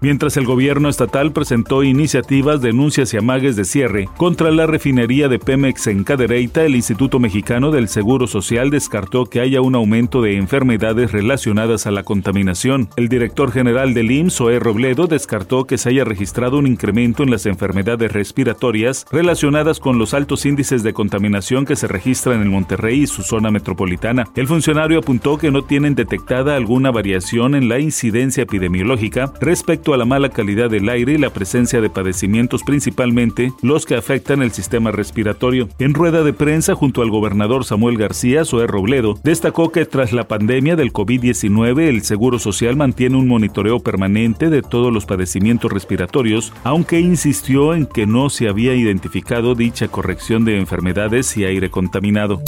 mientras el gobierno estatal presentó iniciativas, denuncias y amagues de cierre contra la refinería de Pemex en Cadereyta, el Instituto Mexicano del Seguro Social descartó que haya un aumento de enfermedades relacionadas a la contaminación. El director general del IMSS, Zoé Robledo, descartó que se haya registrado un incremento en las enfermedades respiratorias relacionadas con los altos índices de contaminación que se registran en Monterrey y su zona metropolitana. El funcionario apuntó que no tienen detectada alguna variación en la incidencia epidemiológica respecto a la mala calidad del aire y la presencia de padecimientos principalmente los que afectan el sistema respiratorio. En rueda de prensa junto al gobernador Samuel García, Zoé Robledo, destacó que tras la pandemia del COVID-19 el Seguro Social mantiene un monitoreo permanente de todos los padecimientos respiratorios, aunque insistió en que no se había identificado dicha corrección de enfermedades y aire contaminado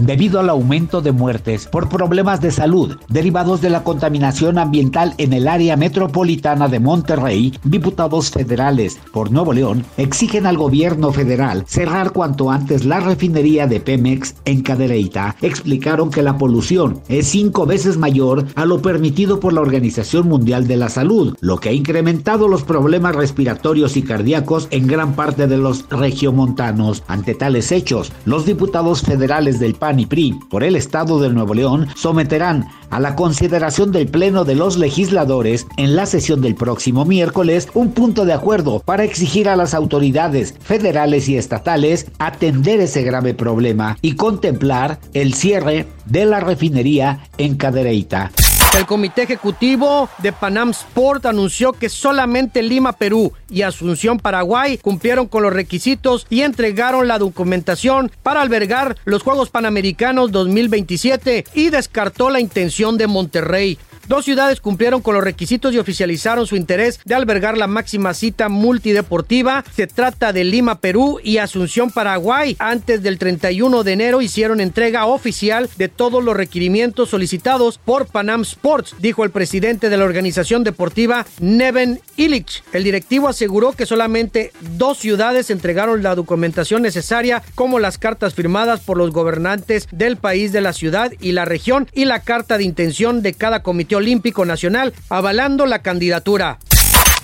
debido al aumento de muertes por problemas de salud derivados de la contaminación ambiental en el área metropolitana de Monterrey, diputados federales por Nuevo León exigen al gobierno federal cerrar cuanto antes la refinería de Pemex en Cadereyta. Explicaron que la polución es cinco veces mayor a lo permitido por la Organización Mundial de la Salud, lo que ha incrementado los problemas respiratorios y cardíacos en gran parte de los regiomontanos. Ante tales hechos, los diputados federales del PAN y PRI por el Estado de Nuevo León someterán a la consideración del Pleno de los Legisladores en la sesión del próximo miércoles un punto de acuerdo para exigir a las autoridades federales y estatales atender ese grave problema y contemplar el cierre de la refinería en Cadereyta. El Comité Ejecutivo de Panam Sport anunció que solamente Lima, Perú y Asunción, Paraguay cumplieron con los requisitos y entregaron la documentación para albergar los Juegos Panamericanos 2027 y descartó la intención de Monterrey. Dos ciudades cumplieron con los requisitos y oficializaron su interés de albergar la máxima cita multideportiva. Se trata de Lima, Perú y Asunción, Paraguay. Antes del 31 de enero hicieron entrega oficial de todos los requerimientos solicitados por Panam Sports, dijo el presidente de la organización deportiva, Neven Illich. El directivo aseguró que solamente dos ciudades entregaron la documentación necesaria, como las cartas firmadas por los gobernantes del país de la ciudad y la región y la carta de intención de cada comité Olímpico Nacional avalando la candidatura.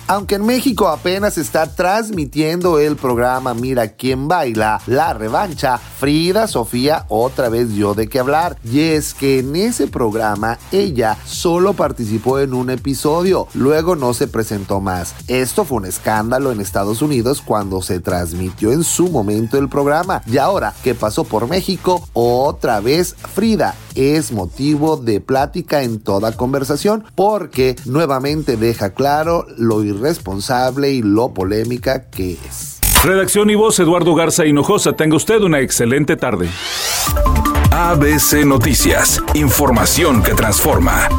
Aunque en México apenas está transmitiendo el programa Mira quién baila, la revancha, Frida Sofía otra vez dio de qué hablar. Y es que en ese programa ella solo participó en un episodio, luego no se presentó más. Esto fue un escándalo en Estados Unidos cuando se transmitió en su momento el programa. Y ahora que pasó por México, otra vez Frida es motivo de plática en toda conversación porque nuevamente deja claro lo irresponsable y lo polémica que es. Redacción y voz Eduardo Garza Hinojosa. Tenga usted una excelente tarde. ABC Noticias. Información que transforma.